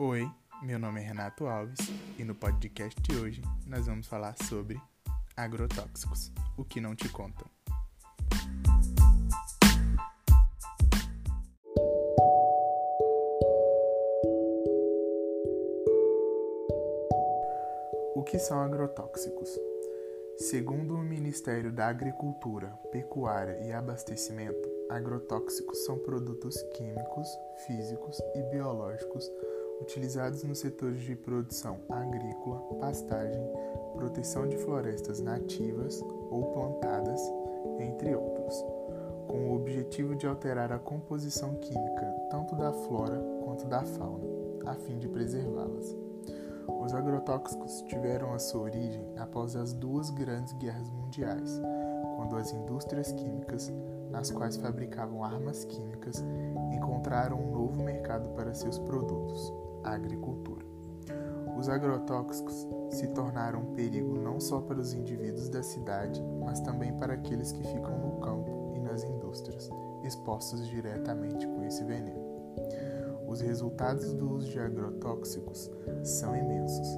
Oi, meu nome é Renato Alves e no podcast de hoje nós vamos falar sobre agrotóxicos, o que não te contam. O que são agrotóxicos? Segundo o Ministério da Agricultura, Pecuária e Abastecimento, agrotóxicos são produtos químicos, físicos e biológicos utilizados nos setores de produção agrícola, pastagem, proteção de florestas nativas ou plantadas, entre outros, com o objetivo de alterar a composição química tanto da flora quanto da fauna, a fim de preservá-las. Os agrotóxicos tiveram a sua origem após as duas grandes guerras mundiais, quando as indústrias químicas, nas quais fabricavam armas químicas, encontraram um novo mercado para seus produtos, agricultura. Os agrotóxicos se tornaram um perigo não só para os indivíduos da cidade, mas também para aqueles que ficam no campo e nas indústrias, expostos diretamente com esse veneno. Os resultados do uso de agrotóxicos são imensos,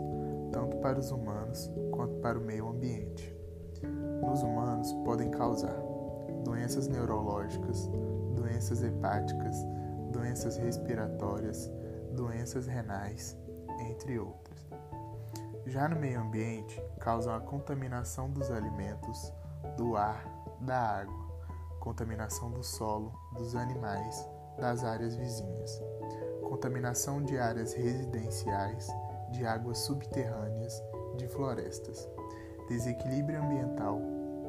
tanto para os humanos quanto para o meio ambiente. Nos humanos podem causar doenças neurológicas, doenças hepáticas, doenças respiratórias, doenças renais, entre outras. Já no meio ambiente, causam a contaminação dos alimentos, do ar, da água, contaminação do solo, dos animais, das áreas vizinhas, contaminação de áreas residenciais, de águas subterrâneas, de florestas, desequilíbrio ambiental,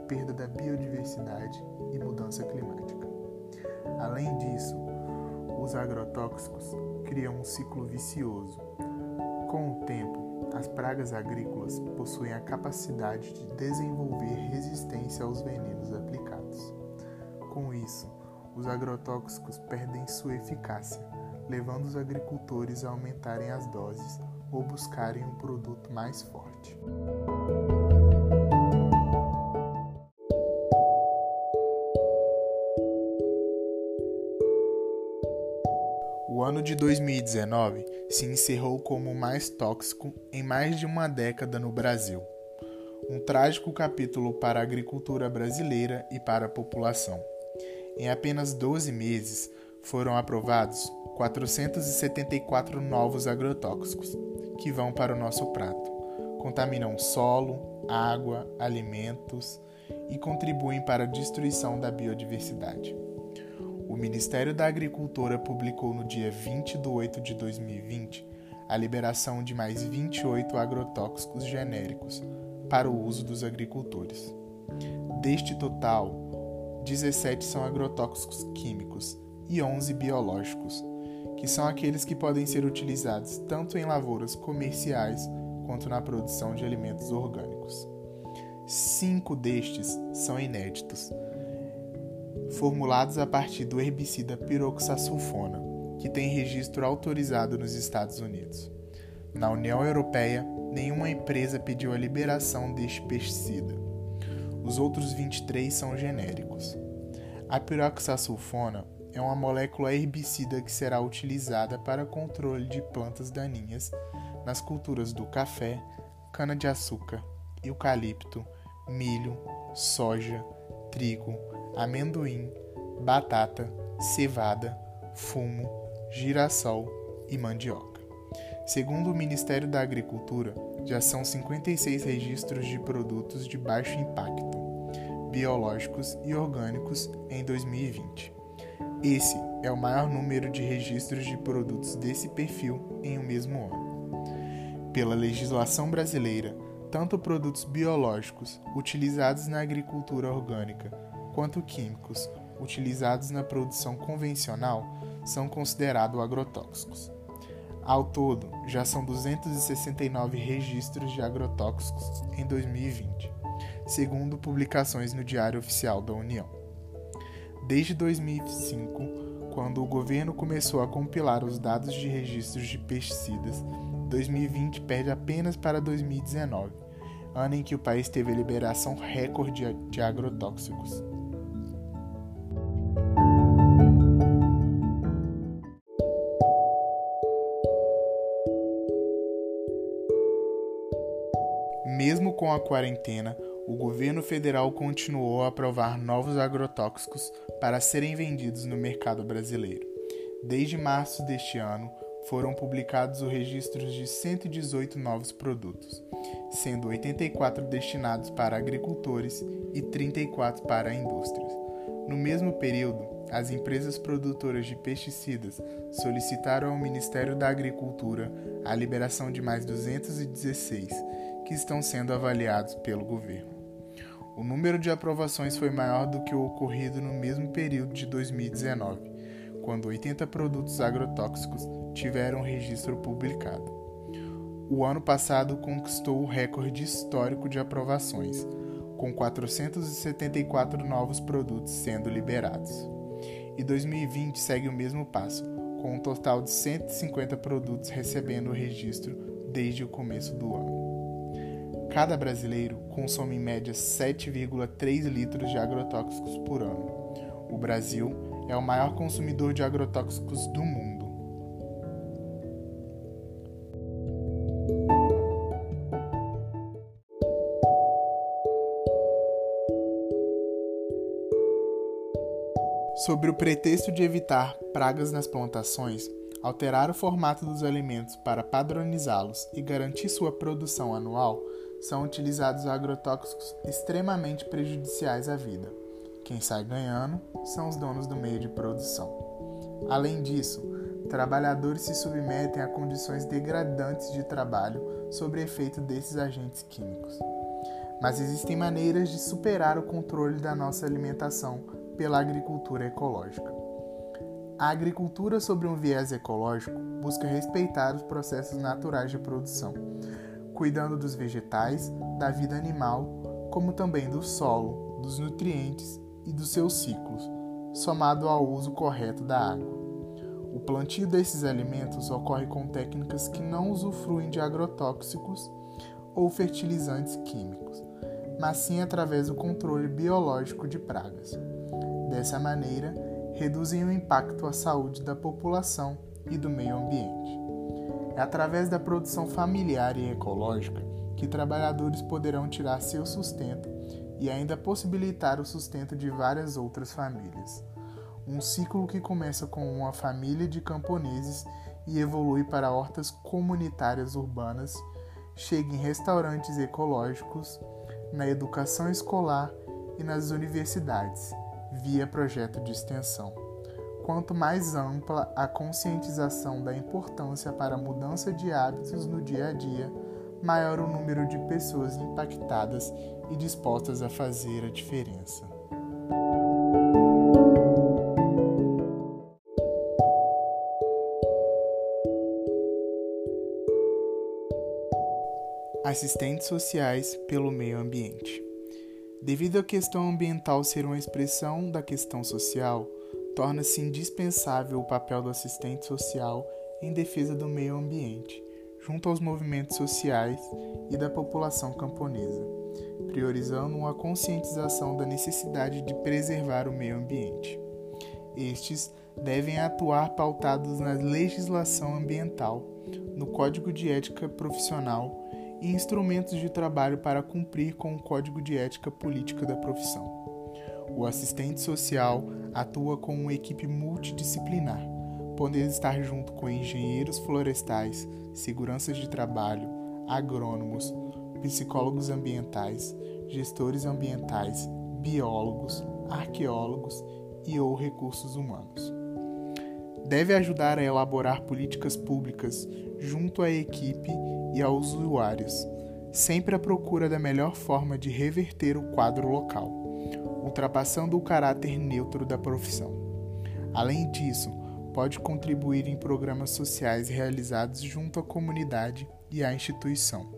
perda da biodiversidade e mudança climática. Além disso, os agrotóxicos criam um ciclo vicioso. Com o tempo, as pragas agrícolas possuem a capacidade de desenvolver resistência aos venenos aplicados. Com isso, os agrotóxicos perdem sua eficácia, levando os agricultores a aumentarem as doses ou buscarem um produto mais forte. O ano de 2019 se encerrou como o mais tóxico em mais de uma década no Brasil. Um trágico capítulo para a agricultura brasileira e para a população. Em apenas 12 meses, foram aprovados 474 novos agrotóxicos que vão para o nosso prato. Contaminam solo, água, alimentos e contribuem para a destruição da biodiversidade. O Ministério da Agricultura publicou no dia 20 de 8 de 2020 a liberação de mais 28 agrotóxicos genéricos para o uso dos agricultores. Deste total, 17 são agrotóxicos químicos e 11 biológicos, que são aqueles que podem ser utilizados tanto em lavouras comerciais quanto na produção de alimentos orgânicos. Cinco destes são inéditos, formulados a partir do herbicida piroxasulfona, que tem registro autorizado nos Estados Unidos. Na União Europeia, nenhuma empresa pediu a liberação deste pesticida. Os outros 23 são genéricos. A piroxasulfona é uma molécula herbicida que será utilizada para controle de plantas daninhas nas culturas do café, cana-de-açúcar, eucalipto, milho, soja, trigo, amendoim, batata, cevada, fumo, girassol e mandioca. Segundo o Ministério da Agricultura, já são 56 registros de produtos de baixo impacto, biológicos e orgânicos em 2020. Esse é o maior número de registros de produtos desse perfil em um mesmo ano. Pela legislação brasileira, tanto produtos biológicos utilizados na agricultura orgânica quanto químicos utilizados na produção convencional são considerados agrotóxicos. Ao todo, já são 269 registros de agrotóxicos em 2020, segundo publicações no Diário Oficial da União. Desde 2005, quando o governo começou a compilar os dados de registros de pesticidas, 2020 perde apenas para 2019, ano em que o país teve a liberação recorde de agrotóxicos. Com a quarentena, o governo federal continuou a aprovar novos agrotóxicos para serem vendidos no mercado brasileiro. Desde março deste ano, foram publicados o registro de 118 novos produtos, sendo 84 destinados para agricultores e 34 para indústrias. No mesmo período, as empresas produtoras de pesticidas solicitaram ao Ministério da Agricultura a liberação de mais 216, que estão sendo avaliados pelo governo. O número de aprovações foi maior do que o ocorrido no mesmo período de 2019, quando 80 produtos agrotóxicos tiveram registro publicado. O ano passado conquistou o recorde histórico de aprovações, com 474 novos produtos sendo liberados. E 2020 segue o mesmo passo, com um total de 150 produtos recebendo o registro desde o começo do ano. Cada brasileiro consome em média 7,3 litros de agrotóxicos por ano. O Brasil é o maior consumidor de agrotóxicos do mundo. Sobre o pretexto de evitar pragas nas plantações, alterar o formato dos alimentos para padronizá-los e garantir sua produção anual, são utilizados agrotóxicos extremamente prejudiciais à vida. Quem sai ganhando são os donos do meio de produção. Além disso, trabalhadores se submetem a condições degradantes de trabalho sob efeito desses agentes químicos. Mas existem maneiras de superar o controle da nossa alimentação pela agricultura ecológica. A agricultura sobre um viés ecológico busca respeitar os processos naturais de produção, cuidando dos vegetais, da vida animal, como também do solo, dos nutrientes e dos seus ciclos, somado ao uso correto da água. O plantio desses alimentos ocorre com técnicas que não usufruem de agrotóxicos ou fertilizantes químicos, mas sim através do controle biológico de pragas. Dessa maneira, reduzem o impacto à saúde da população e do meio ambiente. É através da produção familiar e ecológica que trabalhadores poderão tirar seu sustento e ainda possibilitar o sustento de várias outras famílias. Um ciclo que começa com uma família de camponeses e evolui para hortas comunitárias urbanas, chega em restaurantes ecológicos, na educação escolar e nas universidades via projeto de extensão. Quanto mais ampla a conscientização da importância para a mudança de hábitos no dia a dia, maior o número de pessoas impactadas e dispostas a fazer a diferença. Assistentes sociais pelo meio ambiente. Devido à questão ambiental ser uma expressão da questão social, torna-se indispensável o papel do assistente social em defesa do meio ambiente, junto aos movimentos sociais e da população camponesa, priorizando uma conscientização da necessidade de preservar o meio ambiente. Estes devem atuar pautados na legislação ambiental, no Código de Ética Profissional e instrumentos de trabalho para cumprir com o Código de Ética Política da profissão. O assistente social atua com uma equipe multidisciplinar, podendo estar junto com engenheiros florestais, seguranças de trabalho, agrônomos, psicólogos ambientais, gestores ambientais, biólogos, arqueólogos e ou recursos humanos. Deve ajudar a elaborar políticas públicas junto à equipe e aos usuários, sempre à procura da melhor forma de reverter o quadro local, ultrapassando o caráter neutro da profissão. Além disso, pode contribuir em programas sociais realizados junto à comunidade e à instituição,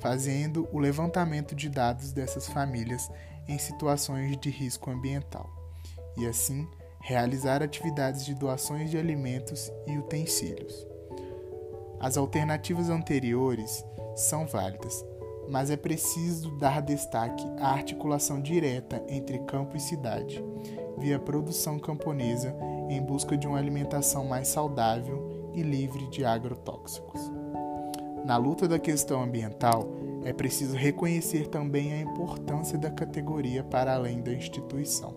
fazendo o levantamento de dados dessas famílias em situações de risco ambiental, e assim realizar atividades de doações de alimentos e utensílios. As alternativas anteriores são válidas, mas é preciso dar destaque à articulação direta entre campo e cidade, via produção camponesa em busca de uma alimentação mais saudável e livre de agrotóxicos. Na luta da questão ambiental, é preciso reconhecer também a importância da categoria para além da instituição.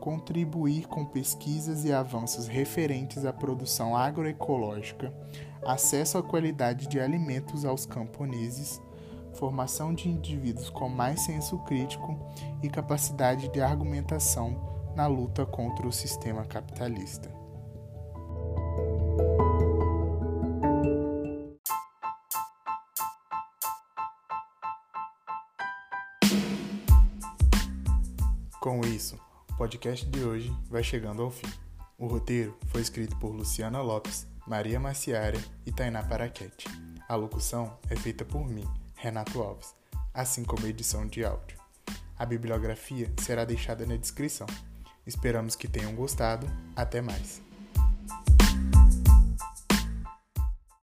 Contribuir com pesquisas e avanços referentes à produção agroecológica, acesso à qualidade de alimentos aos camponeses, formação de indivíduos com mais senso crítico e capacidade de argumentação na luta contra o sistema capitalista. Com isso, o podcast de hoje vai chegando ao fim. O roteiro foi escrito por Luciana Lopes, Maria Maciara e Tainá Paraquete. A locução é feita por mim, Renato Alves, assim como edição de áudio. A bibliografia será deixada na descrição. Esperamos que tenham gostado. Até mais!